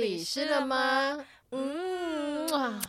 理师了吗？嗯啊。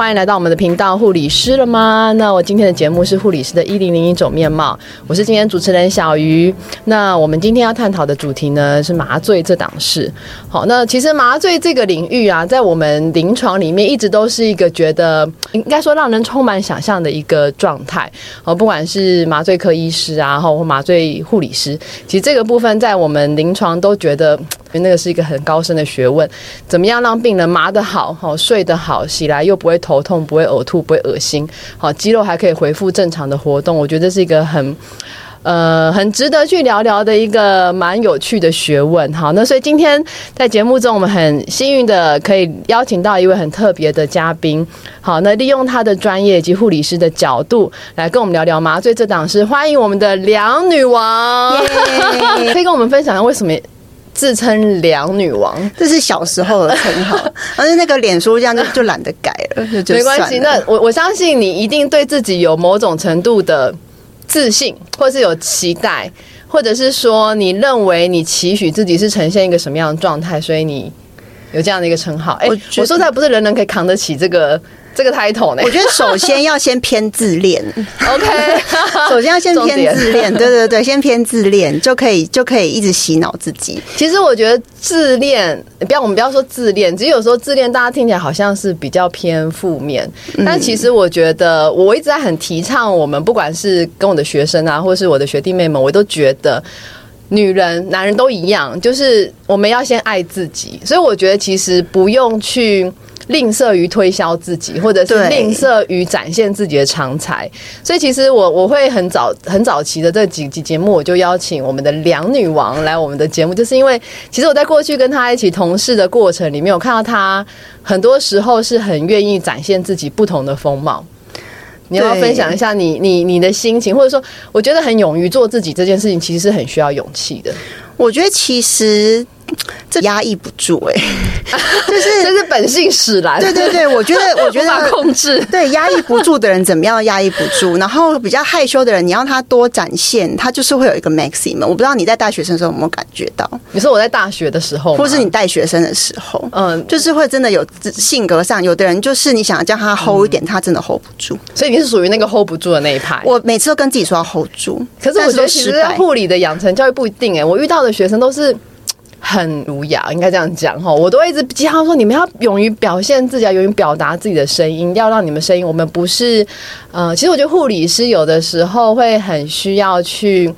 欢迎来到我们的频道，护理师了吗？那我今天的节目是护理师的一零零一种面貌，我是今天主持人小鱼。那我们今天要探讨的主题呢是麻醉这档事。好，那其实麻醉这个领域啊，在我们临床里面一直都是一个觉得应该说让人充满想象的一个状态。哦，不管是麻醉科医师啊，或麻醉护理师，其实这个部分在我们临床都觉得。因为那个是一个很高深的学问，怎么样让病人麻得好，好睡得好，起来又不会痛痛，不会呕吐，不会恶心，好肌肉还可以恢复正常的活动，我觉得这是一个很呃很值得去聊聊的一个蛮有趣的学问。好，那所以今天在节目中，我们很幸运的可以邀请到一位很特别的嘉宾。好，那利用他的专业以及护理师的角度来跟我们聊聊麻醉这档事。欢迎我们的梁女王，可以跟我们分享一下为什么？自称梁女王，这是小时候的称号，而是那个脸书这样就就懒得改了，没关系。那我我相信你一定对自己有某种程度的自信，或是有期待，或者是说你认为你期许自己是呈现一个什么样的状态，所以你有这样的一个称号。哎，我说出来不是人人可以扛得起这个。这个 title 呢？我觉得首先要先偏自恋，OK。首先要先偏自恋，对对对，先偏自恋就可以就可以一直洗脑自己。其实我觉得自恋，不要我们不要说自恋，只是有时候自恋大家听起来好像是比较偏负面，但其实我觉得我一直在很提倡，我们不管是跟我的学生啊，或是我的学弟妹们，我都觉得女人、男人都一样，就是我们要先爱自己。所以我觉得其实不用去。吝啬于推销自己，或者是吝啬于展现自己的长才，所以其实我我会很早很早期的这几集节目，我就邀请我们的梁女王来我们的节目，就是因为其实我在过去跟她一起同事的过程里面，我看到她很多时候是很愿意展现自己不同的风貌。你要分享一下你你你的心情，或者说我觉得很勇于做自己这件事情，其实是很需要勇气的。我觉得其实。这压抑不住哎，就是这是本性使然。对对对，我觉得 我觉得控制 对压抑不住的人怎么样压抑不住？然后比较害羞的人，你让他多展现，他就是会有一个 maximum。我不知道你在大学生的时候有没有感觉到？你说我在大学的时候，或是你带学生的时候，嗯，就是会真的有性格上，有的人就是你想要叫他 hold 一点，他真的 hold 不住。所以你是属于那个 hold 不住的那一派。我每次都跟自己说要 hold 住，可是我觉得其实护理的养成教育不一定哎，我遇到的学生都是。很儒雅，应该这样讲哈。我都一直记他说，你们要勇于表现自己，要勇于表达自己的声音，要让你们声音。我们不是，呃，其实我觉得护理师有的时候会很需要去，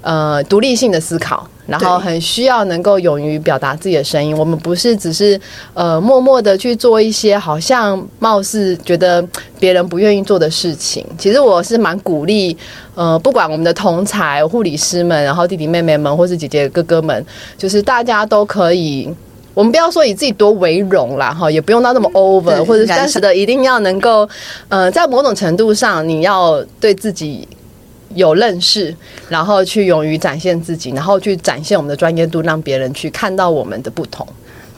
呃，独立性的思考。然后很需要能够勇于表达自己的声音。我们不是只是呃默默的去做一些好像貌似觉得别人不愿意做的事情。其实我是蛮鼓励呃，不管我们的同才护理师们，然后弟弟妹妹们，或是姐姐哥哥们，就是大家都可以。我们不要说以自己多为荣啦，哈，也不用到那么 over，或者但是的一定要能够呃，在某种程度上，你要对自己。有认识，然后去勇于展现自己，然后去展现我们的专业度，让别人去看到我们的不同。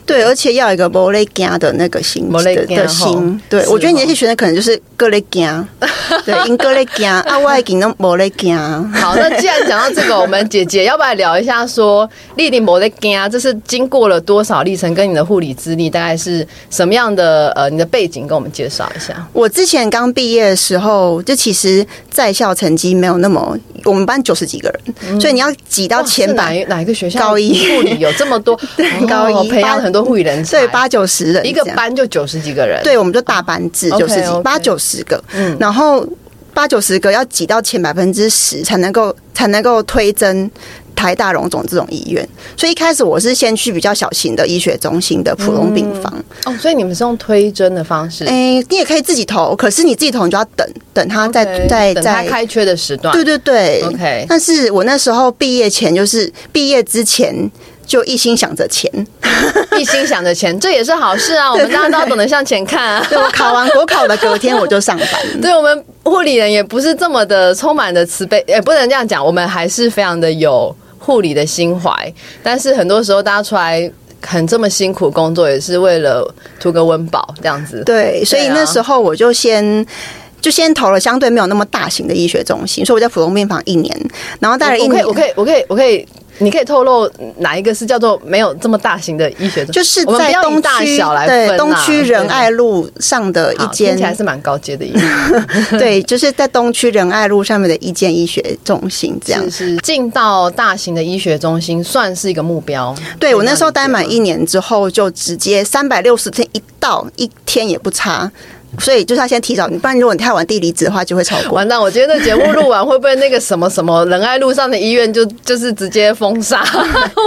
对，而且要一个摩雷加的那个心的心。对，我觉得你那些学生可能就是格雷加，对，因格雷加啊，外景的摩雷加。好，那既然讲到这个，我们姐姐要不要聊一下说丽丽摩雷加？这是经过了多少历程？跟你的护理资历大概是什么样的？呃，你的背景跟我们介绍一下。我之前刚毕业的时候，就其实在校成绩没有那么，我们班九十几个人，所以你要挤到前百哪一个学校？高一护理有这么多，对，高一培养很。多护理人才，对八九十人，一个班就九十几个人，对，我们就大班制，九十几八九十个，嗯，然后八九十个要挤到前百分之十才能够才能够推增台大荣总这种医院，所以一开始我是先去比较小型的医学中心的普通病房，哦，所以你们是用推甄的方式，哎，你也可以自己投，可是你自己投你就要等等他在在在开缺的时段，对对对，OK，但是我那时候毕业前就是毕业之前。就一心想着钱，一心想着钱，这也是好事啊！我们大家都要懂得向前看啊！对我考完 国考的隔天我就上班。对我们护理人也不是这么的充满的慈悲，也不能这样讲，我们还是非常的有护理的心怀。但是很多时候大家出来很这么辛苦工作，也是为了图个温饱这样子。对，所以那时候我就先就先投了相对没有那么大型的医学中心，所以我在普通病房一年，然后待了一年，我可以，我可以，我可以，我可以。你可以透露哪一个是叫做没有这么大型的医学？就是在东区对东区仁爱路上的一间，听起来是蛮高阶的医院。对，就是在东区仁爱路上面的一间医学中心，这样是进到大型的医学中心算是一个目标。对我那时候待满一年之后，就直接三百六十天一到，一天也不差。所以就是要先提早，你不然如果你太晚递离职的话，就会超过。完蛋！我觉得节目录完会不会那个什么什么仁爱路上的医院就就是直接封杀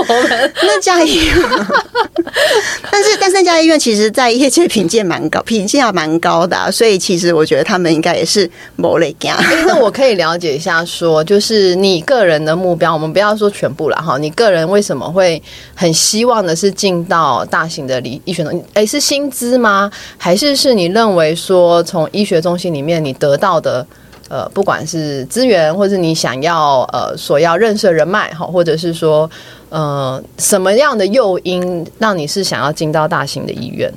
我们 那家医院？但是但是那家医院其实在业界评鉴蛮高，评鉴还蛮高的，所以其实我觉得他们应该也是某类家。那我可以了解一下，说就是你个人的目标，我们不要说全部了哈。你个人为什么会很希望的是进到大型的医医学中？哎，是薪资吗？还是是你认为？说从医学中心里面你得到的，呃，不管是资源，或是你想要呃所要认识的人脉哈，或者是说呃什么样的诱因让你是想要进到大型的医院？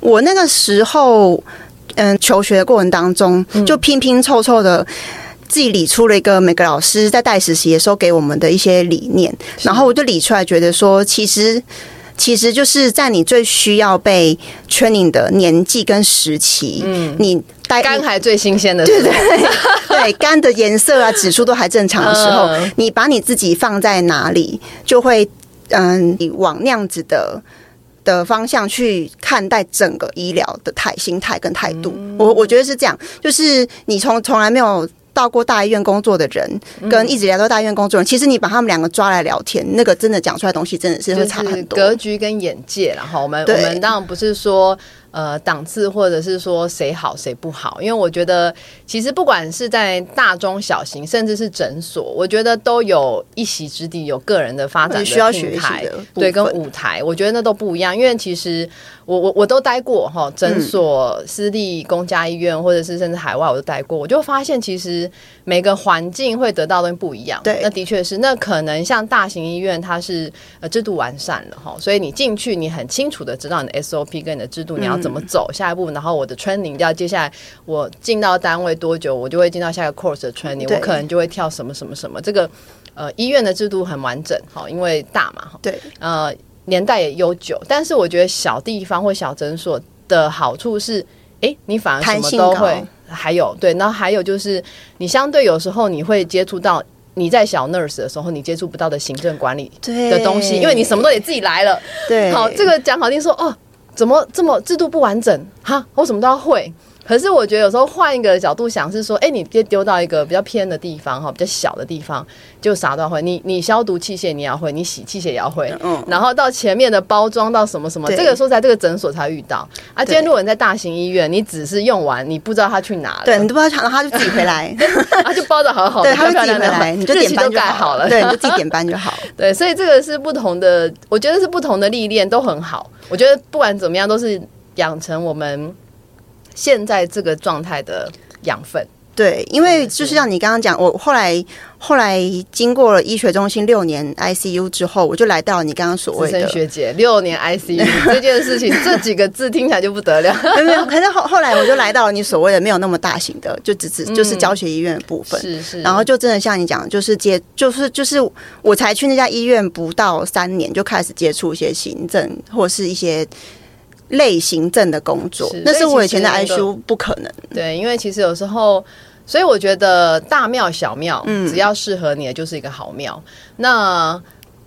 我那个时候，嗯，求学的过程当中，就拼拼凑凑的自己理出了一个每个老师在带实习的时候给我们的一些理念，然后我就理出来，觉得说其实。其实就是在你最需要被 training 的年纪跟时期，嗯，你肝还最新鲜的，对对对，肝的颜色啊指数都还正常的时候，你把你自己放在哪里，就会嗯，你往那样子的的方向去看待整个医疗的态心态跟态度。我我觉得是这样，就是你从从来没有。到过大医院工作的人，跟一直聊到大医院工作人，其实你把他们两个抓来聊天，那个真的讲出来东西真的是会差很多。格局跟眼界，然后我们我们当然不是说。呃，档次或者是说谁好谁不好，因为我觉得其实不管是在大中小型，甚至是诊所，我觉得都有一席之地，有个人的发展需要学习的，对，跟舞台，我觉得那都不一样。因为其实我我我都待过哈，诊所、私立公家医院，或者是甚至海外我都待过，我就发现其实每个环境会得到的东西不一样。对，那的确是，那可能像大型医院，它是呃制度完善了哈，所以你进去，你很清楚的知道你的 SOP 跟你的制度，你要。怎么走下一步？然后我的 training 要接下来我进到单位多久，我就会进到下一个 course 的 training，我可能就会跳什么什么什么。这个呃，医院的制度很完整，哈，因为大嘛，哈，对，呃，年代也悠久。但是我觉得小地方或小诊所的好处是，哎，你反而什么都会。还有对，然后还有就是你相对有时候你会接触到你在小 nurse 的时候你接触不到的行政管理的东西，因为你什么都得自己来了。对，好，这个讲好听说哦。怎么这么制度不完整？哈，我什么都要会。可是我觉得有时候换一个角度想，是说，哎，你别丢到一个比较偏的地方哈，比较小的地方，就啥都要会。你你消毒器械你要会，你洗器械也要会。嗯。然后到前面的包装到什么什么，这个说在这个诊所才遇到。啊，今天如果你在大型医院，你只是用完，你不知道他去哪了。对，你都不知道他，他就自己回来，他 就包的好好的，他就自己回来，你就 点班就好了。对，你就自己点班就好。对，所以这个是不同的，我觉得是不同的历练都很好。我觉得不管怎么样，都是养成我们。现在这个状态的养分，对，因为就是像你刚刚讲，我后来后来经过了医学中心六年 ICU 之后，我就来到你刚刚所谓的学姐六年 ICU 这件事情，这几个字听起来就不得了。没有，可是后后来我就来到了你所谓的没有那么大型的，就只只就是教学医院的部分，是是，然后就真的像你讲，就是接就是就是我才去那家医院不到三年，就开始接触一些行政或是一些。类行政的工作，那是我以前的 I 书不可能。对，因为其实有时候，所以我觉得大庙小庙，嗯，只要适合你的就是一个好庙。那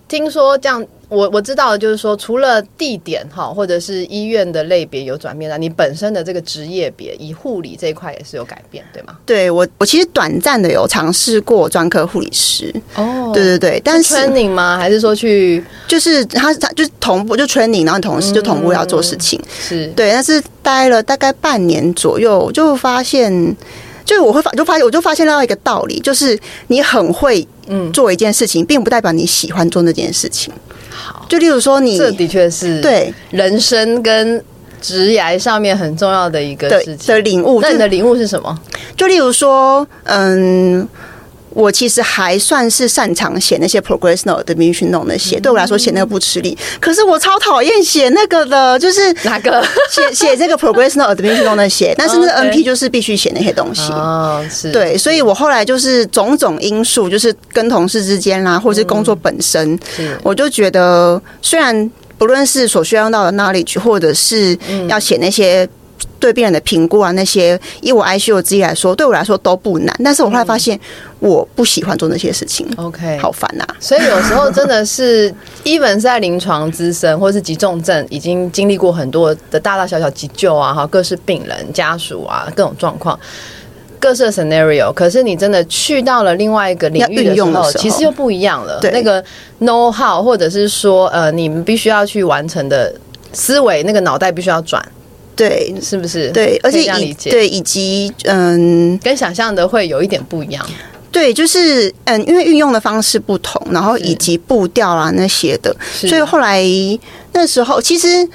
听说这样。我我知道的就是说，除了地点哈，或者是医院的类别有转变了，你本身的这个职业别，以护理这一块也是有改变，对吗？对我，我其实短暂的有尝试过专科护理师。哦，对对对，但是 training 吗？还是说去就是他他就是同步就 training，然后同时就同步要做事情。是对，但是待了大概半年左右，就发现。就是我会发，就发现我就发现到一个道理，就是你很会嗯做一件事情，并不代表你喜欢做那件事情。好，就例如说，你这的确是对人生跟职涯上面很重要的一个事情的领悟。那你的领悟是什么？就例如说，嗯，我其实还算是擅长写那些 progressional 的 mission note 那些，对我来说写那个不吃力。可是我超讨厌写那个的，就是哪个 写写这个 progressional 的 mission note 那些，但是那 NP 就是必须写那些东西。哦，是对，所以我后来就是种种因素，就是跟同事之间啦，或者是工作本身，我就觉得虽然不论是所需要用到的 knowledge，或者是要写那些。对病人的评估啊，那些以我 ICU 自己来说，对我来说都不难。但是我后来发现，我不喜欢做那些事情。OK，好烦呐！所以有时候真的是，even 在临床资深或是急重症，已经经历过很多的大大小小急救啊，哈，各式病人家属啊，各种状况，各式 scenario。可是你真的去到了另外一个领域的时候，其实又不一样了。那个 know how，或者是说，呃，你们必须要去完成的思维，那个脑袋必须要转。对，是不是？对，而且以对以及嗯，跟想象的会有一点不一样。对，就是嗯，因为运用的方式不同，然后以及步调啊那些的，所以后来那时候其实。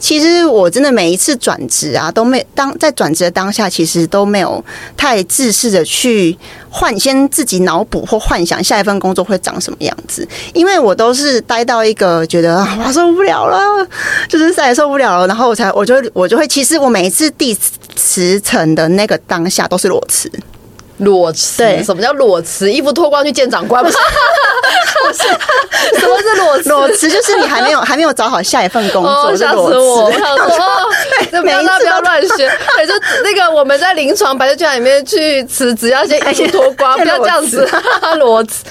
其实我真的每一次转职啊，都没当在转职的当下，其实都没有太自私的去幻先自己脑补或幻想下一份工作会长什么样子，因为我都是待到一个觉得啊受不了了，就是再也受不了了，然后我才我就我就会，其实我每一次递辞呈的那个当下都是裸辞。裸辞？什么叫裸辞？衣服脱光去见长官？不是，什么是裸辞？裸辞就是你还没有 还没有找好下一份工作，吓死我！我想说，对，每不要乱学。对，就那个我们在临床白酒馆里面去辞职，要先衣服脱光，不要这样子 裸辞。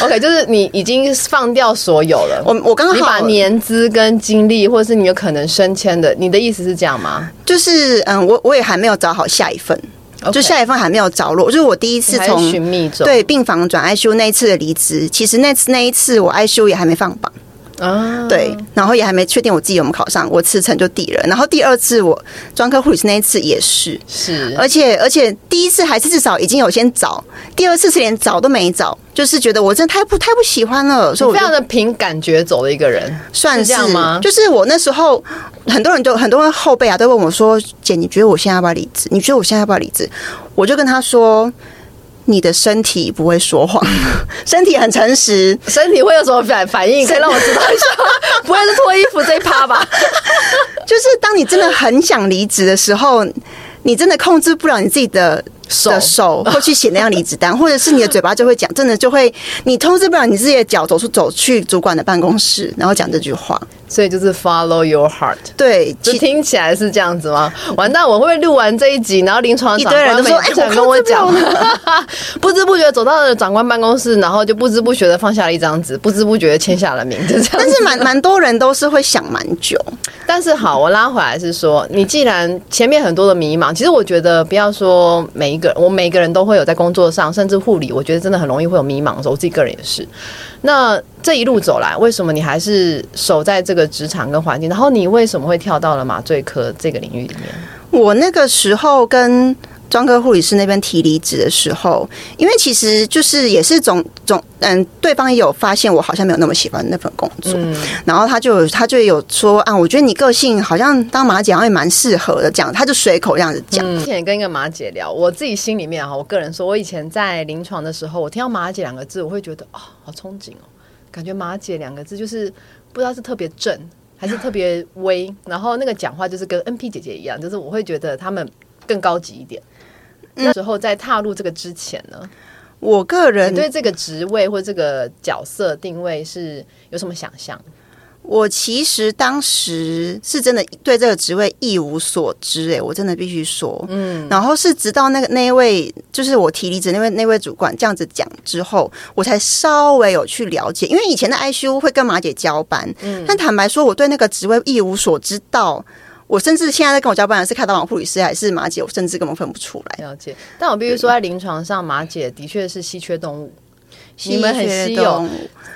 OK，就是你已经放掉所有了。我我刚刚你把年资跟精力，或者是你有可能升迁的，你的意思是这样吗？就是嗯，我我也还没有找好下一份。就下一份还没有着落，就是我第一次从对病房转 ICU 那一次的离职，其实那次那一次我 ICU 也还没放榜。啊，对，然后也还没确定我自己有没有考上，我辞呈就递了。然后第二次我专科护理师那一次也是，是，而且而且第一次还是至少已经有先找，第二次是连找都没找，就是觉得我真的太不太不喜欢了，所以我非常的凭感觉走的一个人，算是这样吗？就是我那时候很多人就很多人后辈啊都问我说：“姐，你觉得我现在要不要离职？你觉得我现在要不要离职？”我就跟他说。你的身体不会说谎，身体很诚实，身体会有什么反反应？可以让我知道一下，不会是脱衣服这一趴吧？就是当你真的很想离职的时候，你真的控制不了你自己的。的手 会去写那样离职单，或者是你的嘴巴就会讲，真的就会你通知不了你自己的脚走出走去主管的办公室，然后讲这句话。所以就是 follow your heart。对，就听起来是这样子吗？完蛋，我会不会录完这一集，然后临床长官都说：“哎，想跟我讲。” 不知不觉走到了长官办公室，然后就不知不觉的放下了一张纸，不知不觉的签下了名，就这样。但是蛮蛮多人都是会想蛮久。但是好，我拉回来是说，你既然前面很多的迷茫，其实我觉得不要说每一个人，我每个人都会有在工作上，甚至护理，我觉得真的很容易会有迷茫的时候。我自己个人也是。那这一路走来，为什么你还是守在这个职场跟环境？然后你为什么会跳到了麻醉科这个领域里面？我那个时候跟。专科护理师那边提离职的时候，因为其实就是也是总总嗯，对方也有发现我好像没有那么喜欢那份工作，然后他就他就有说啊，我觉得你个性好像当马姐好像也蛮适合的，这样他就随口这样子讲。之前跟一个马姐聊，我自己心里面哈，我个人说，我以前在临床的时候，我听到马姐两个字，我会觉得啊，好憧憬哦，感觉马姐两个字就是不知道是特别正还是特别威，然后那个讲话就是跟 NP 姐姐一样，就是我会觉得他们更高级一点。那时候在踏入这个之前呢，我个人对这个职位或这个角色定位是有什么想象？我其实当时是真的对这个职位一无所知，哎，我真的必须说，嗯，然后是直到那个那一位就是我提离职那位那位主管这样子讲之后，我才稍微有去了解，因为以前的 ICU 会跟马姐交班，嗯，但坦白说，我对那个职位一无所知到。我甚至现在在跟我交班的是开刀房护理师还是马姐，我甚至根本分不出来。了解，但我必须说，在临床上，马姐的确是稀缺动物，你们很稀有。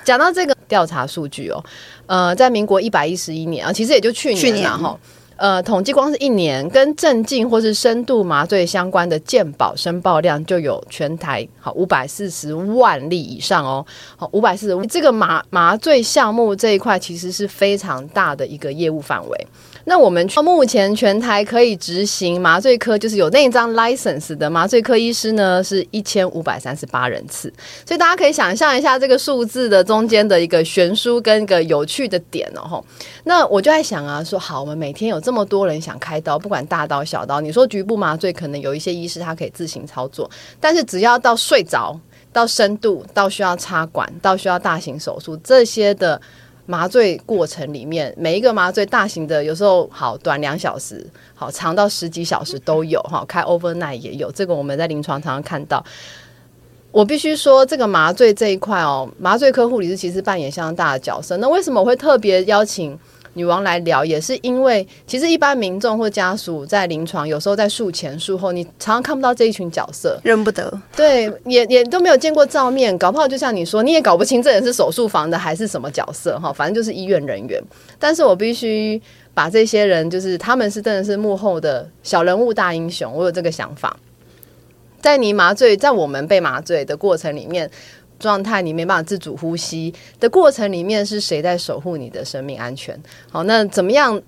讲到这个调查数据哦，呃，在民国一百一十一年啊，其实也就去年了哈。呃，统计光是一年跟镇静或是深度麻醉相关的健保申报量就有全台好五百四十万例以上哦。好，五百四十这个麻麻醉项目这一块其实是非常大的一个业务范围。那我们目前全台可以执行麻醉科，就是有那一张 license 的麻醉科医师呢，是一千五百三十八人次。所以大家可以想象一下这个数字的中间的一个悬殊跟一个有趣的点哦。那我就在想啊，说好，我们每天有这么多人想开刀，不管大刀小刀，你说局部麻醉可能有一些医师他可以自行操作，但是只要到睡着、到深度、到需要插管、到需要大型手术这些的。麻醉过程里面，每一个麻醉大型的，有时候好短两小时，好长到十几小时都有哈，开 overnight 也有，这个我们在临床常常看到。我必须说，这个麻醉这一块哦，麻醉科护理师其实扮演相当大的角色。那为什么我会特别邀请？女王来聊，也是因为其实一般民众或家属在临床，有时候在术前术后，你常常看不到这一群角色，认不得。对，也也都没有见过照面，搞不好就像你说，你也搞不清这人是手术房的还是什么角色哈，反正就是医院人员。但是我必须把这些人，就是他们是真的是幕后的小人物大英雄，我有这个想法。在你麻醉，在我们被麻醉的过程里面。状态你没办法自主呼吸的过程里面，是谁在守护你的生命安全？好，那怎么样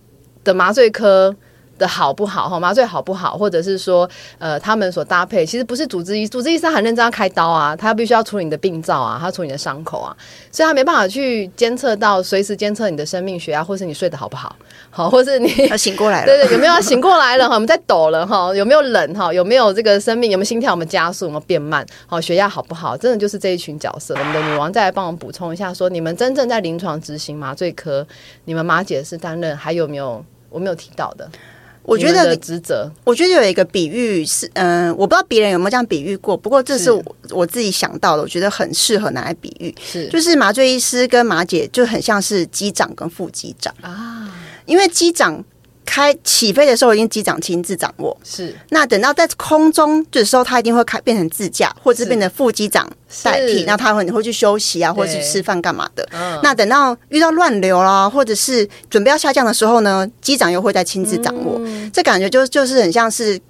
的麻醉科？的好不好哈？麻醉好不好，或者是说，呃，他们所搭配其实不是主治医，主治医生很认真要开刀啊，他必须要处理你的病灶啊，他处理你的伤口啊，所以他没办法去监测到随时监测你的生命血压，或是你睡得好不好，好，或是你 要醒过来了，对 对，有没有醒过来了哈？我们在抖了哈？有没有冷哈？有没有这个生命？有没有心跳？有没有加速？有没有变慢？好，血压好不好？真的就是这一群角色。我们的女王再来帮我们补充一下，说你们真正在临床执行麻醉科，你们马姐是担任，还有没有我没有提到的？我觉得职责，我觉得有一个比喻是，嗯，我不知道别人有没有这样比喻过，不过这是我自己想到的，我觉得很适合拿来比喻，是。就是麻醉医师跟马姐就很像是机长跟副机长。啊，因为机长。开起飞的时候，已经机长亲自掌握。是，那等到在空中的时候，他一定会开变成自驾，或者是变成副机长代替。那他会你会去休息啊，或者去吃饭干嘛的。那等到遇到乱流啦，或者是准备要下降的时候呢，机长又会再亲自掌握。这感觉就就是很像是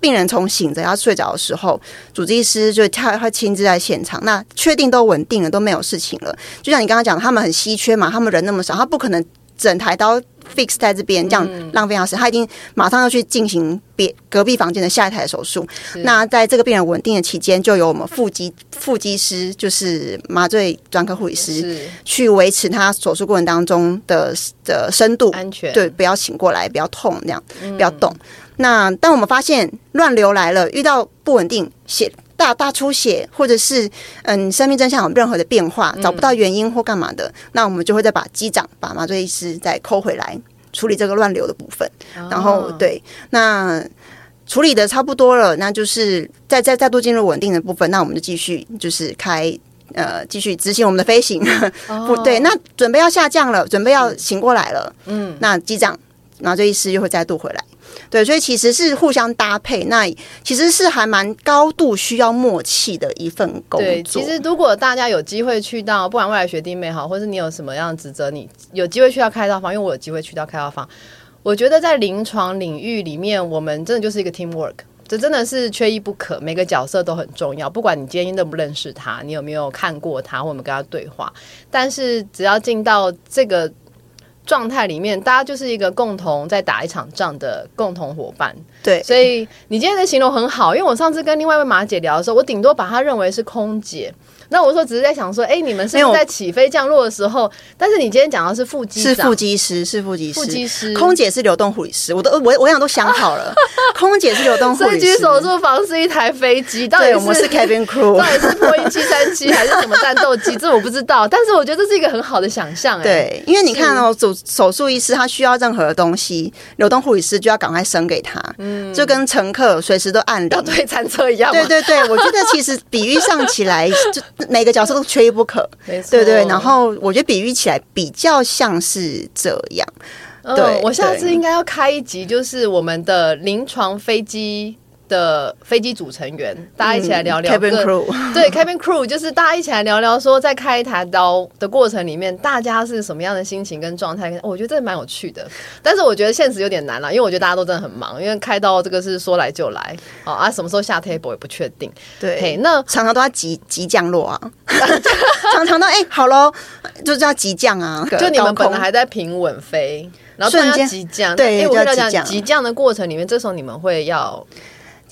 病人从醒着要睡着的时候，主治医师就他会亲自在现场。那确定都稳定了，都没有事情了。就像你刚刚讲，他们很稀缺嘛，他们人那么少，他不可能整台刀。Fix 在这边，这样浪费药时，他已经马上要去进行别隔壁房间的下一台手术。那在这个病人稳定的期间，就由我们腹肌腹肌师，就是麻醉专科护理师，去维持他手术过程当中的的深度安全，对，不要醒过来，不要痛，这样不要动。那当我们发现乱流来了，遇到不稳定血。大大出血，或者是嗯，生命真相有任何的变化，找不到原因或干嘛的，那我们就会再把机长、把麻醉医师再抠回来处理这个乱流的部分。然后对，那处理的差不多了，那就是再再再度进入稳定的部分，那我们就继续就是开呃继续执行我们的飞行。不对，那准备要下降了，准备要醒过来了。嗯，那机长、麻醉医师又会再度回来。对，所以其实是互相搭配，那其实是还蛮高度需要默契的一份工作。对，其实如果大家有机会去到，不管未来学弟妹好，或是你有什么样的职责，你有机会去到开刀房，因为我有机会去到开刀房，我觉得在临床领域里面，我们真的就是一个 team work，这真的是缺一不可，每个角色都很重要。不管你今天认不认识他，你有没有看过他，或我们跟他对话，但是只要进到这个。状态里面，大家就是一个共同在打一场仗的共同伙伴。对，所以你今天的形容很好，因为我上次跟另外一位马姐聊的时候，我顶多把她认为是空姐。那我说只是在想说，哎，你们是在起飞降落的时候，但是你今天讲的是副机是副机师，是副机师，副机师，空姐是流动护理师，我都我我想都想好了，空姐是流动护理师，手术房是一台飞机，到底我们是 cabin crew，到底是波音七三七还是什么战斗机，这我不知道，但是我觉得这是一个很好的想象，哎，对，因为你看哦，手手术医师他需要任何的东西，流动护理师就要赶快生给他，嗯，就跟乘客随时都按铃，要推餐车一样，对对对，我觉得其实比喻上起来，就每个角色都缺。一不可，对对，然后我觉得比喻起来比较像是这样。对，我下次应该要开一集，就是我们的临床飞机。的飞机组成员，大家一起来聊聊。Cabin crew，对，Cabin crew 就是大家一起来聊聊，说在开一台刀的过程里面，大家是什么样的心情跟状态？我觉得这蛮有趣的。但是我觉得现实有点难了，因为我觉得大家都真的很忙，因为开刀这个是说来就来，哦啊，什么时候下 table 也不确定。对，那常常都要急急降落啊，常常都哎好喽，就是要急降啊。就你们本来还在平稳飞。然后瞬间急降，对，我急降。急降的过程里面，这时候你们会要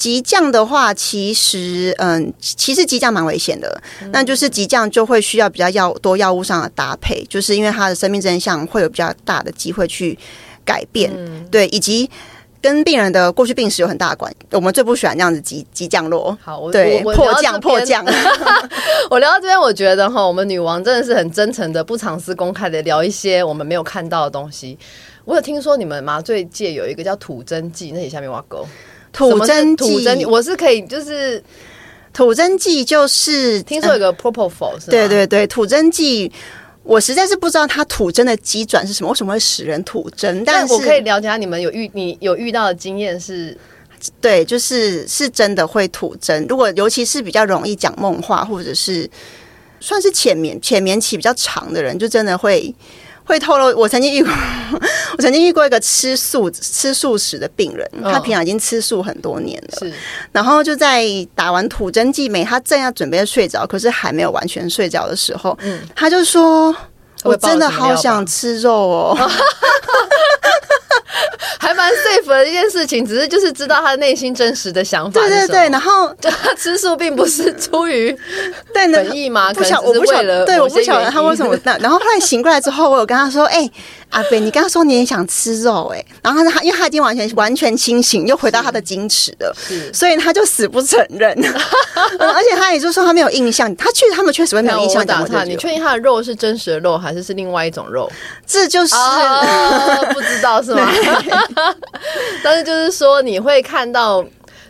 急降的话，其实嗯，其实急降蛮危险的。那就是急降就会需要比较药多药物上的搭配，就是因为他的生命真相会有比较大的机会去改变，对，以及。跟病人的过去病史有很大的关，我们最不喜欢这样子急急降落。好，我对，迫降迫降。我聊到这边，我觉得哈，我们女王真的是很真诚的，不藏私公开的聊一些我们没有看到的东西。我有听说你们麻醉界有一个叫吐真剂，那你下面挖沟。吐真吐真，我是可以就是吐真剂，就是听说有个 propofol 是对对对，吐真剂。我实在是不知道它吐真的机转是什么，为什么会使人吐真？但我可以了解下，你们有遇你有遇到的经验是，对，就是是真的会吐真。如果尤其是比较容易讲梦话，或者是算是浅眠浅眠期比较长的人，就真的会。会透露，我曾经遇过，我曾经遇过一个吃素吃素食的病人，他平常已经吃素很多年了，是，然后就在打完吐真剂没，他正要准备睡着，可是还没有完全睡着的时候，嗯，他就说：“我真的好想吃肉哦。”还蛮 safe 的一件事情，只是就是知道他内心真实的想法。对对对，然后 就他吃素并不是出于 本意嘛？不晓我不晓得，对，我不晓得他为什么那。然后后来醒过来之后，我有跟他说：“哎。”阿贝，你刚刚说你也想吃肉哎，然后他因为他已经完全完全清醒，又回到他的矜持了，所以他就死不承认，而且他也就说他没有印象，他去他们确实会没有印象。打他，你确定他的肉是真实的肉，还是是另外一种肉？这就是 不知道是吗？但是就是说你会看到，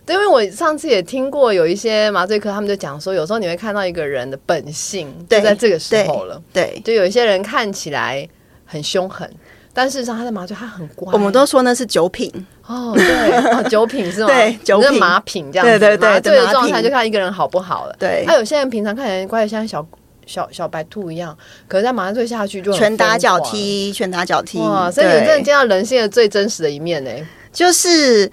因为我上次也听过有一些麻醉科，他们就讲说，有时候你会看到一个人的本性就在这个时候了，对，就有一些人看起来。很凶狠，但事实上他的麻醉，他很乖。我们都说那是酒品哦，对，酒品是吗？对，酒品马品这样子。对对对，麻醉的状态就看一个人好不好了。对，他有些人平常看起来乖的像小小小白兔一样，可是在麻醉下去就拳打脚踢，拳打脚踢。哇，所以你真的见到人性的最真实的一面呢，就是。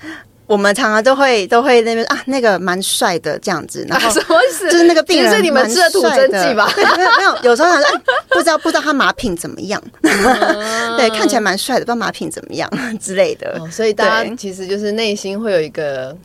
我们常常都会都会那边啊，那个蛮帅的这样子，然后什么意思？就是那个病人你们吃的土真剂吧？没有没有，有时候想说不知道不知道他马品怎么样，对，看起来蛮帅的，不知道马品怎么样 之类的。所以大家其实就是内心会有一个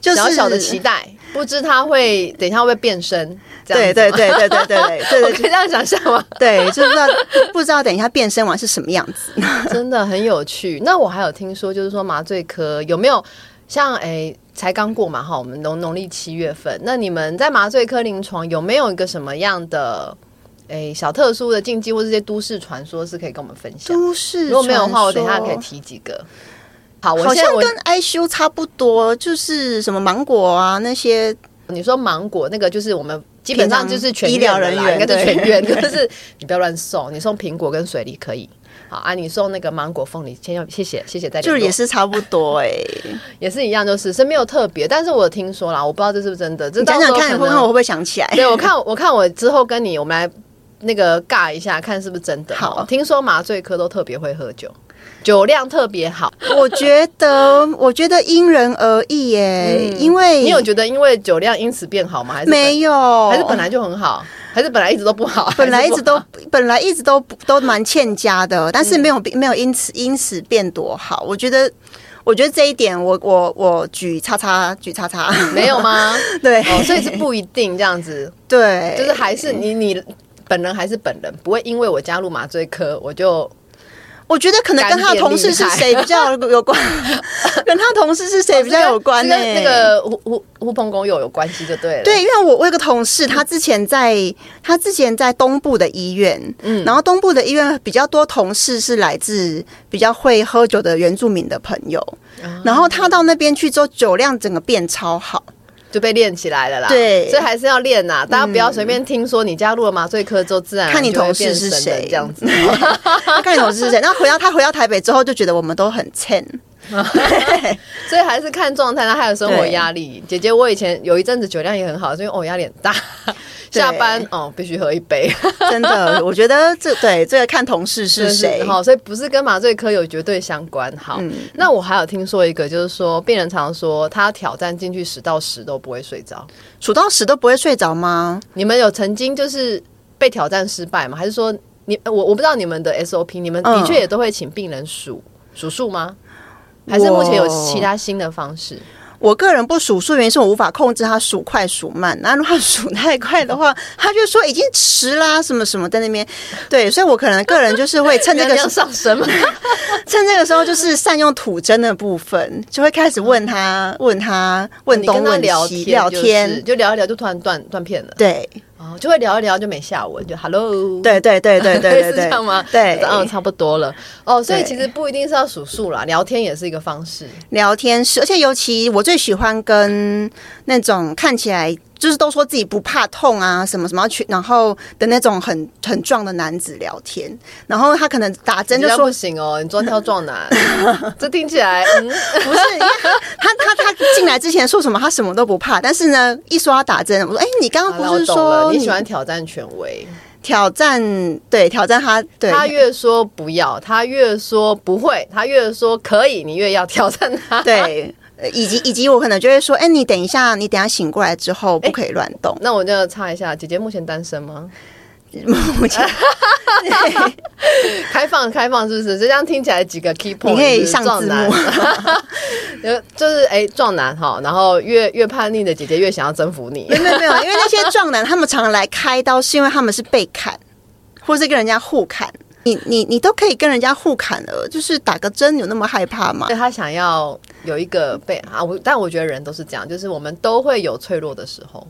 小小的期待，不知他会等一下会不会变身？对对对对对对对，可以这样想象吗？对，就不知道不知道等一下变身完是什么样子，真的很有趣。那我还有听说，就是说麻醉科有没有？像诶，才刚过嘛哈，我们农农历七月份，那你们在麻醉科临床有没有一个什么样的诶小特殊的禁忌或这些都市传说是可以跟我们分享？都市如果没有的话，我等一下可以提几个。好，好像跟 I 修差不多，就是什么芒果啊那些。你说芒果那个，就是我们基本上就是全医疗人员，应该是全院，就是你不要乱送，你送苹果跟水梨可以。好啊，你送那个芒果凤梨，先要谢谢谢谢再就是也是差不多哎，也是一样，就是是没有特别，但是我听说啦，我不知道这是不是真的。这讲讲看，看我会不会想起来？对我看我看我之后跟你，我们来那个尬一下，看是不是真的。好，听说麻醉科都特别会喝酒。酒量特别好，我觉得，我觉得因人而异耶。因为你有觉得因为酒量因此变好吗？还是没有？还是本来就很好？还是本来一直都不好？本来一直都本来一直都都蛮欠佳的，但是没有没有因此因此变多好。我觉得，我觉得这一点，我我我举叉叉举叉叉，没有吗？对，所以是不一定这样子。对，就是还是你你本人还是本人，不会因为我加入麻醉科我就。我觉得可能跟他的同事是谁比较有关，跟他同事是谁比较有关呢？那个狐狐狐朋狗友有关系就对了。对，因为我我有个同事，他之前在他之前在东部的医院，嗯，然后东部的医院比较多同事是来自比较会喝酒的原住民的朋友，然后他到那边去之后，酒量整个变超好。就被练起来了啦，对，所以还是要练呐。大家不要随便听说你加入了麻醉科之后，自然看你同事是谁这样子。看你同事是谁，那回到他回到台北之后，就觉得我们都很欠。所以还是看状态，那还有生活压力。姐姐，我以前有一阵子酒量也很好，所以哦压力很大。下班哦，必须喝一杯，真的，我觉得这对这个看同事是谁好，所以不是跟麻醉科有绝对相关。好，那我还有听说一个，就是说病人常说他挑战进去十到十都不会睡着，数到十都不会睡着吗？你们有曾经就是被挑战失败吗？还是说你我我不知道你们的 SOP，你们的确也都会请病人数数数吗？还是目前有其他新的方式？我个人不数数，原因是我无法控制他数快数慢。那如果数太快的话，他就说已经迟啦，什么什么在那边。对，所以我可能个人就是会趁这个上升嘛，趁这个时候就是善用吐真的部分，就会开始问他，问他，问东问西，聊天，就聊一聊，就突然断断片了。对。哦，就会聊一聊就没下文，就 Hello，对对对对 对，是这样吗？对，嗯，差不多了。哦，所以其实不一定是要数数啦，聊天也是一个方式。聊天是，而且尤其我最喜欢跟那种看起来。就是都说自己不怕痛啊，什么什么去，然后的那种很很壮的男子聊天，然后他可能打针就说不行哦，你专挑壮男，这听起来不是他他他进来之前说什么他什么都不怕，但是呢一说他打针，我说哎你刚刚不是说你喜欢挑战权威，挑战对挑战他，对。他越说不要，他越说不会，他越说可以，你越要挑战他，对。以及以及我可能就会说，哎，你等一下，你等下醒过来之后不可以乱动。那我就要插一下，姐姐目前单身吗？目前 开放开放是不是？这样听起来几个 key point，你可以上字幕。就是哎，壮男哈，然后越越叛逆的姐姐越想要征服你。没有没有，因为那些壮男他们常常来开刀，是因为他们是被砍，或是跟人家互砍。你你你都可以跟人家互砍了，就是打个针有那么害怕吗？他想要有一个被啊，我但我觉得人都是这样，就是我们都会有脆弱的时候。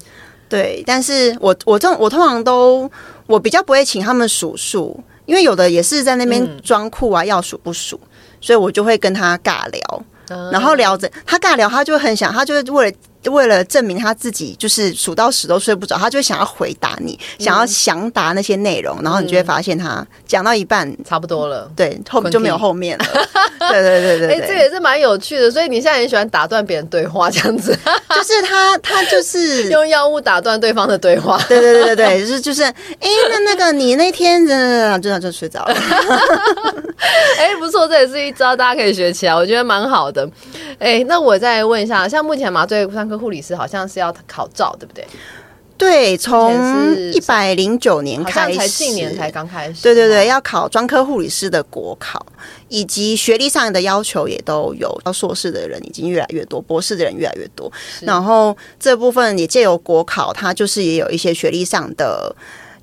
对，但是我我这我通常都我比较不会请他们数数，因为有的也是在那边装酷啊，要数不数，所以我就会跟他尬聊，然后聊着他尬聊，他就很想，他就会为了。为了证明他自己，就是数到十都睡不着，他就想要回答你，想要详答那些内容，然后你就会发现他讲到一半差不多了，对，后面就没有后面了。对对对对，哎，这也是蛮有趣的。所以你现在很喜欢打断别人对话，这样子，就是他他就是用药物打断对方的对话。对对对对对，就是就是，哎，那那个你那天真的真的就睡着了。哎，不错，这也是一招，大家可以学起来，我觉得蛮好的。哎，那我再问一下，像目前麻醉上科护理师好像是要考照，对不对？对，从一百零九年开始，才近年才刚开始。对对对，要考专科护理师的国考，以及学历上的要求也都有。要硕士的人已经越来越多，博士的人越来越多。然后这部分也借由国考，它就是也有一些学历上的。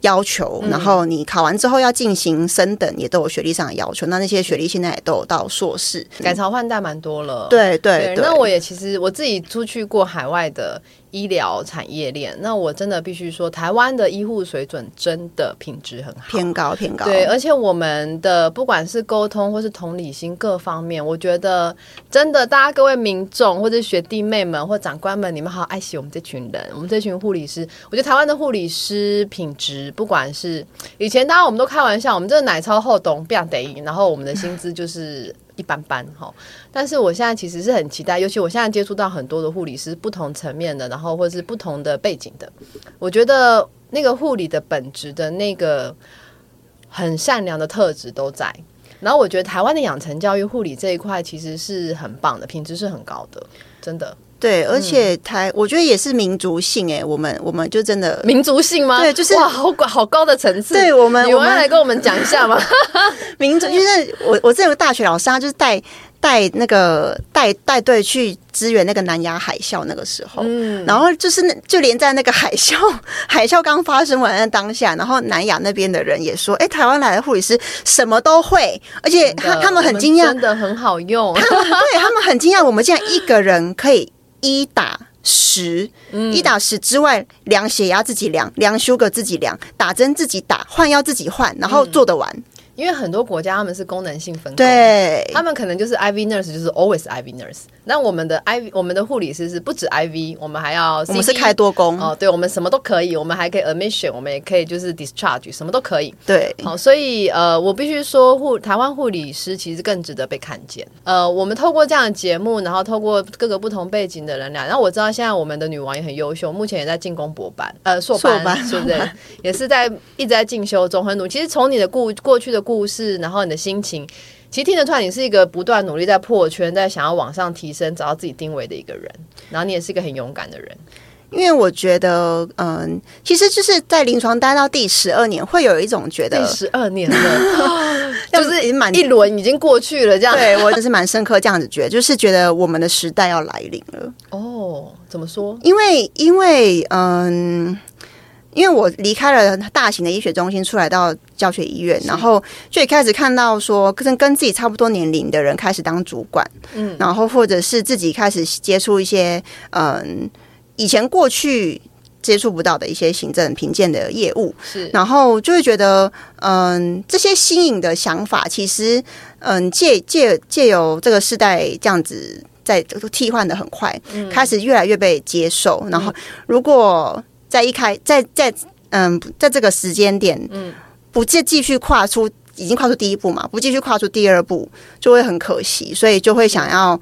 要求，然后你考完之后要进行升等，也都有学历上的要求。那那些学历现在也都有到硕士，改朝换代蛮多了。对对，那我也其实我自己出去过海外的。医疗产业链，那我真的必须说，台湾的医护水准真的品质很好，偏高偏高。对，而且我们的不管是沟通或是同理心各方面，我觉得真的，大家各位民众或者学弟妹们或长官们，你们好爱惜我们这群人，我们这群护理师。我觉得台湾的护理师品质，不管是以前，大家我们都开玩笑，我们这个奶超厚懂，不想得然后我们的薪资就是。一般般哈，但是我现在其实是很期待，尤其我现在接触到很多的护理师，不同层面的，然后或者是不同的背景的，我觉得那个护理的本质的那个很善良的特质都在。然后我觉得台湾的养成教育护理这一块其实是很棒的，品质是很高的，真的。对，而且台我觉得也是民族性哎，我们我们就真的 民族性吗？对，就是哇，好好高的层次。对我们，你们来跟我们讲一下吗？民族就是我，我这个大学老师，他就是带带那个带带队去支援那个南亚海啸那个时候，嗯，然后就是那就连在那个海啸海啸刚发生完的当下，然后南亚那边的人也说，哎，台湾来的护理师什么都会，而且他他们很惊讶，真的很好用，他们对他们很惊讶，我们竟然一个人可以。一打十，一打十之外，量血压自己量，量休格自己量，打针自己打，换药自己换，然后做得完。因为很多国家他们是功能性分工，对，他们可能就是 IV nurse 就是 always IV nurse。那我们的 IV 我们的护理师是不止 IV，我们还要我们是开多工哦，对，我们什么都可以，我们还可以 admission，我们也可以就是 discharge，什么都可以。对，好，所以呃，我必须说护台湾护理师其实更值得被看见。呃，我们透过这样的节目，然后透过各个不同背景的人俩，然后我知道现在我们的女王也很优秀，目前也在进攻博班，呃，硕班，对不对？也是在一直在进修中，很努。其实从你的故过去的。故事，然后你的心情，其实听得出来，你是一个不断努力在破圈，在想要往上提升，找到自己定位的一个人。然后你也是一个很勇敢的人。因为我觉得，嗯，其实就是在临床待到第十二年，会有一种觉得第十二年了，就是已经满一轮已经过去了，这样。对我就是蛮深刻这样子觉得，就是觉得我们的时代要来临了。哦，怎么说？因为，因为，嗯。因为我离开了大型的医学中心，出来到教学医院，然后就开始看到说，跟跟自己差不多年龄的人开始当主管，嗯，然后或者是自己开始接触一些嗯以前过去接触不到的一些行政评鉴的业务，是，然后就会觉得嗯这些新颖的想法，其实嗯借借借由这个世代这样子在替换的很快，开始越来越被接受，然后如果。在一开，在在嗯，在这个时间点，嗯，不继继续跨出，已经跨出第一步嘛，不继续跨出第二步，就会很可惜，所以就会想要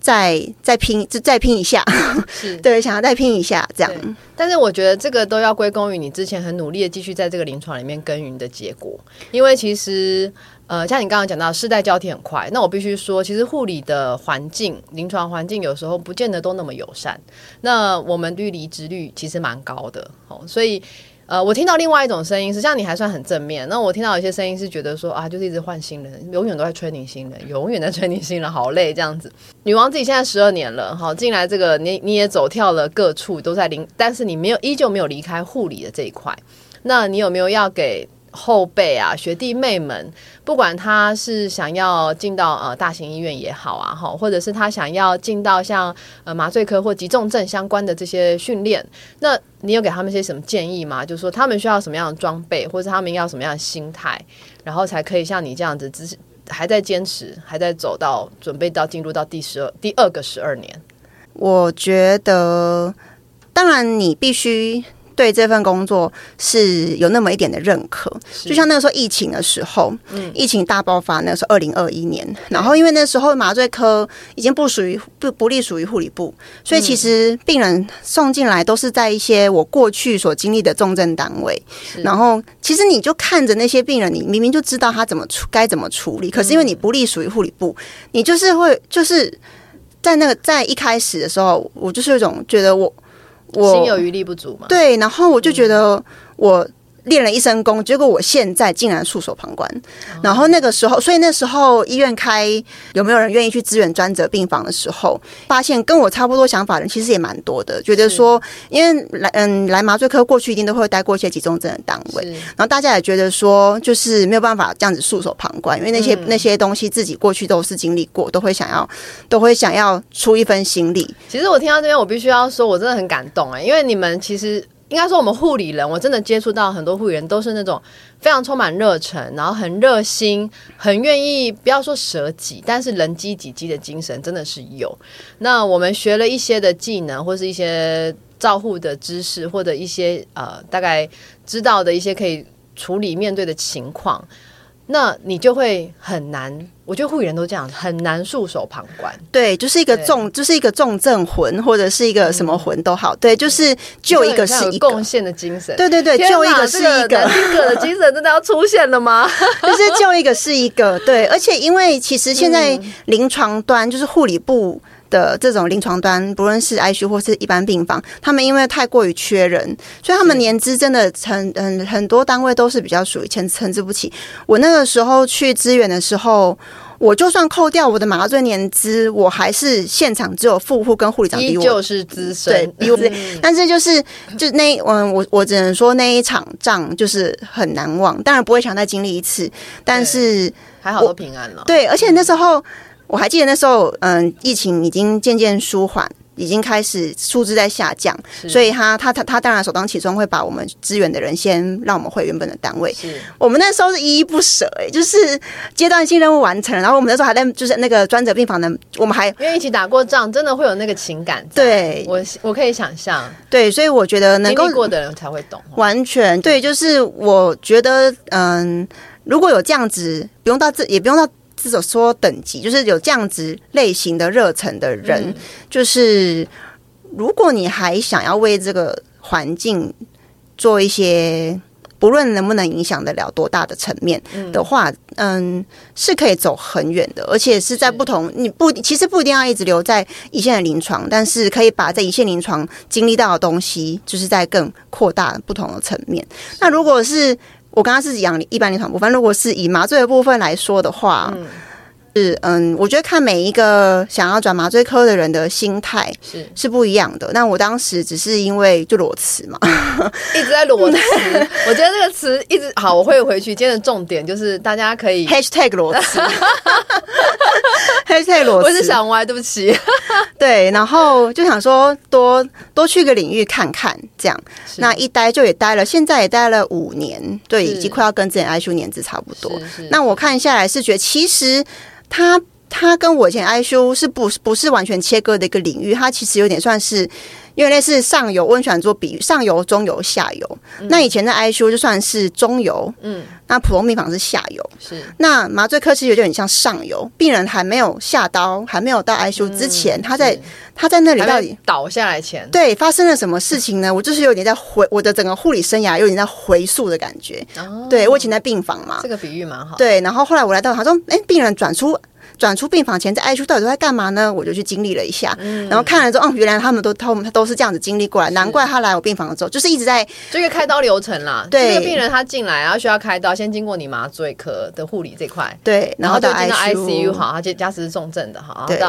再再拼，就再拼一下，是 对，想要再拼一下这样。但是我觉得这个都要归功于你之前很努力的继续在这个临床里面耕耘的结果，因为其实。呃，像你刚刚讲到世代交替很快，那我必须说，其实护理的环境、临床环境有时候不见得都那么友善。那我们对离职率其实蛮高的，哦，所以呃，我听到另外一种声音，实际上你还算很正面。那我听到有些声音是觉得说啊，就是一直换新人，永远都在催你新人，永远在催你新人，好累这样子。女王自己现在十二年了，好进来这个你你也走跳了各处，都在临，但是你没有依旧没有离开护理的这一块。那你有没有要给？后辈啊，学弟妹们，不管他是想要进到呃大型医院也好啊，哈，或者是他想要进到像呃麻醉科或急重症相关的这些训练，那你有给他们些什么建议吗？就是说他们需要什么样的装备，或者他们要什么样的心态，然后才可以像你这样子，只是还在坚持，还在走到准备到进入到第十二第二个十二年。我觉得，当然你必须。对这份工作是有那么一点的认可，就像那个时候疫情的时候，嗯，疫情大爆发，那个时候二零二一年，然后因为那时候麻醉科已经不属于不不隶属于护理部，所以其实病人送进来都是在一些我过去所经历的重症单位，然后其实你就看着那些病人，你明明就知道他怎么处该怎么处理，可是因为你不隶属于护理部，你就是会就是在那个在一开始的时候，我就是有一种觉得我。心有余力不足嘛？对，然后我就觉得我。练了一身功，结果我现在竟然束手旁观。然后那个时候，所以那时候医院开有没有人愿意去支援专责病房的时候，发现跟我差不多想法的人其实也蛮多的。觉得说，因为来嗯来麻醉科过去一定都会待过一些集中症的单位，然后大家也觉得说，就是没有办法这样子束手旁观，因为那些那些东西自己过去都是经历过，都会想要都会想要出一份心力。其实我听到这边，我必须要说，我真的很感动哎，因为你们其实。应该说，我们护理人，我真的接触到很多护理人，都是那种非常充满热忱，然后很热心，很愿意，不要说舍己，但是人机己机的精神真的是有。那我们学了一些的技能，或是一些照护的知识，或者一些呃大概知道的一些可以处理面对的情况。那你就会很难，我觉得护理人都这样，很难束手旁观。对，就是一个重，就是一个重症魂，或者是一个什么魂都好。对，就是救一个是一贡献的精神。对对对，救一个是一个，的精神真的要出现了吗？就是救一个是一个，对。而且因为其实现在临床端就是护理部。的这种临床端，不论是 ICU 或是一般病房，他们因为太过于缺人，所以他们年资真的很很很多单位都是比较属于参参差不齐。我那个时候去支援的时候，我就算扣掉我的麻醉年资，我还是现场只有副护跟护理长比我就是资深，对，比我资。但是就是就那嗯，我我只能说那一场仗就是很难忘，当然不会想再经历一次，但是还好都平安了。对，而且那时候。我还记得那时候，嗯，疫情已经渐渐舒缓，已经开始数字在下降，所以他他他他当然首当其冲会把我们支援的人先让我们回原本的单位。我们那时候是依依不舍，哎，就是阶段性任务完成，然后我们那时候还在就是那个专责病房的，我们还因为一起打过仗，真的会有那个情感。对，我我可以想象，对，所以我觉得能够过的人才会懂，完全对，就是我觉得，嗯，如果有这样子，不用到这，也不用到。至少说等级，就是有这样子类型的热忱的人，就是如果你还想要为这个环境做一些不论能不能影响得了多大的层面的话，嗯，是可以走很远的，而且是在不同你不其实不一定要一直留在一线的临床，但是可以把在一线临床经历到的东西，就是在更扩大不同的层面。那如果是我刚刚是讲一般临床部分，如果是以麻醉的部分来说的话。是嗯，我觉得看每一个想要转麻醉科的人的心态是是不一样的。那我当时只是因为就裸辞嘛，一直在裸辞。我觉得这个词一直好，我会回去。今天的重点就是大家可以 hashtag 裸辞，hashtag 裸辞。我是想歪，对不起。对，然后就想说多多去个领域看看，这样那一待就也待了，现在也待了五年，对，已经快要跟之前 I 修年资差不多。那我看下来是觉得其实。它它跟我以前 I U 是不不是完全切割的一个领域，它其实有点算是，因为类似上游，温泉做比喻，上游、中游、下游。那以前的 I U 就算是中游，嗯，那普通病房是下游，是。那麻醉科其实有点像上游，病人还没有下刀，还没有到 I U 之前，他在他在那里到底倒下来前，对，发生了什么事情呢？我就是有点在回我的整个护理生涯，有点在回溯的感觉。哦，对我以前在病房嘛，这个比喻蛮好。对，然后后来我来到，他说，哎，病人转出。转出病房前，在 ICU 到底都在干嘛呢？我就去经历了一下，然后看了之后，哦，原来他们都他们都是这样子经历过来，难怪他来我病房的时候，就是一直在这个开刀流程啦。对，那个病人他进来，然后需要开刀，先经过你麻醉科的护理这块，对，然后就进到 ICU 好，他就加持重症的哈，对，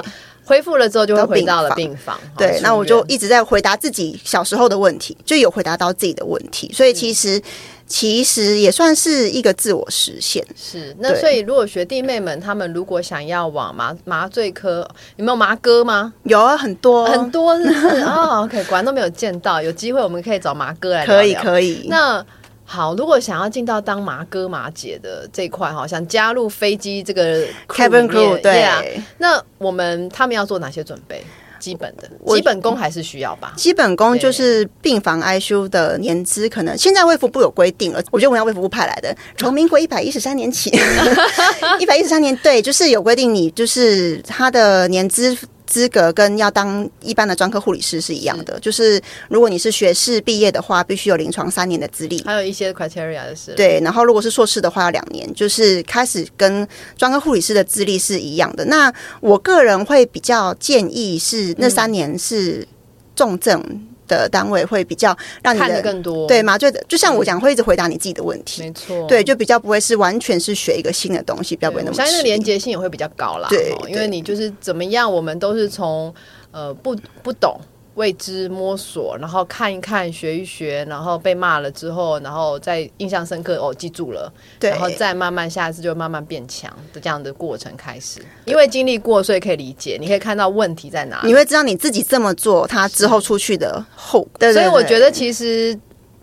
恢复了之后就会回到了病房。对，那我就一直在回答自己小时候的问题，就有回答到自己的问题，所以其实。其实也算是一个自我实现。是，那所以如果学弟妹们他们如果想要往麻麻醉科，有没有麻哥吗？有啊，很多很多是哦 OK，果然都没有见到，有机会我们可以找麻哥来。可以可以。那好，如果想要进到当麻哥麻姐的这块哈，想加入飞机这个 cabin crew，对啊，那我们他们要做哪些准备？基本的基本功还是需要吧。基本功就是病房 ICU 的年资，可能现在卫福部有规定了。我觉得我要卫福部派来的，从民国一百一十三年起，一百一十三年对，就是有规定，你就是他的年资。资格跟要当一般的专科护理师是一样的，就是如果你是学士毕业的话，必须有临床三年的资历，还有一些 criteria 的是对。然后如果是硕士的话，要两年，就是开始跟专科护理师的资历是一样的。那我个人会比较建议是那三年是重症。的单位会比较让你看的更多，对麻醉的，就像我讲，会一直回答你自己的问题，没错，对，就比较不会是完全是学一个新的东西，比较不会那么。相信连接性也会比较高啦，对，因为你就是怎么样，我们都是从呃不不懂。未知摸索，然后看一看，学一学，然后被骂了之后，然后再印象深刻哦，记住了，对，然后再慢慢下一次就慢慢变强的这样的过程开始。因为经历过，所以可以理解，你可以看到问题在哪，你会知道你自己这么做，他之后出去的后果。所以我觉得其实。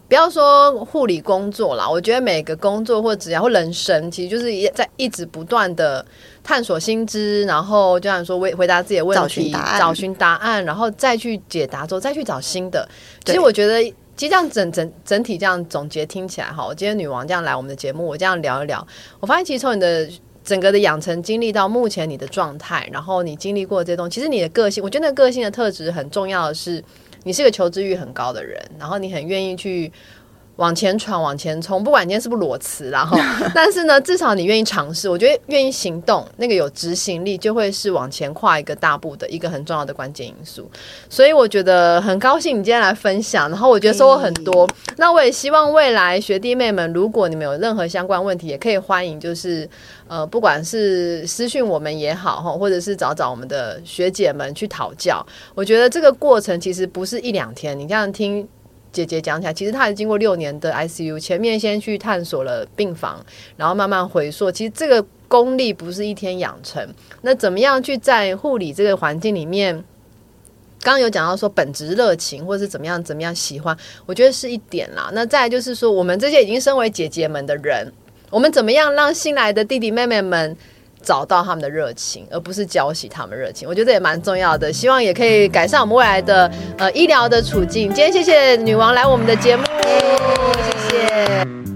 不要说护理工作啦，我觉得每个工作或职业或人生，其实就是在一直不断的探索新知，然后就像说回回答自己的问题，找寻答案，然后再去解答之后再去找新的。其实我觉得，其实这样整整整体这样总结听起来哈，我今天女王这样来我们的节目，我这样聊一聊，我发现其实从你的整个的养成经历到目前你的状态，然后你经历过这些东西，其实你的个性，我觉得个性的特质很重要的是。你是个求知欲很高的人，然后你很愿意去往前闯、往前冲，不管今天是不是裸辞，然后，但是呢，至少你愿意尝试。我觉得愿意行动，那个有执行力，就会是往前跨一个大步的一个很重要的关键因素。所以我觉得很高兴你今天来分享，然后我觉得收获很多。那我也希望未来学弟妹们，如果你们有任何相关问题，也可以欢迎，就是。呃，不管是私讯我们也好哈，或者是找找我们的学姐们去讨教，我觉得这个过程其实不是一两天。你这样听姐姐讲起来，其实她也经过六年的 ICU，前面先去探索了病房，然后慢慢回溯。其实这个功力不是一天养成。那怎么样去在护理这个环境里面，刚刚有讲到说本职热情，或者是怎么样怎么样喜欢，我觉得是一点啦。那再就是说，我们这些已经身为姐姐们的人。我们怎么样让新来的弟弟妹妹们找到他们的热情，而不是浇熄他们热情？我觉得也蛮重要的。希望也可以改善我们未来的呃医疗的处境。今天谢谢女王来我们的节目，谢谢。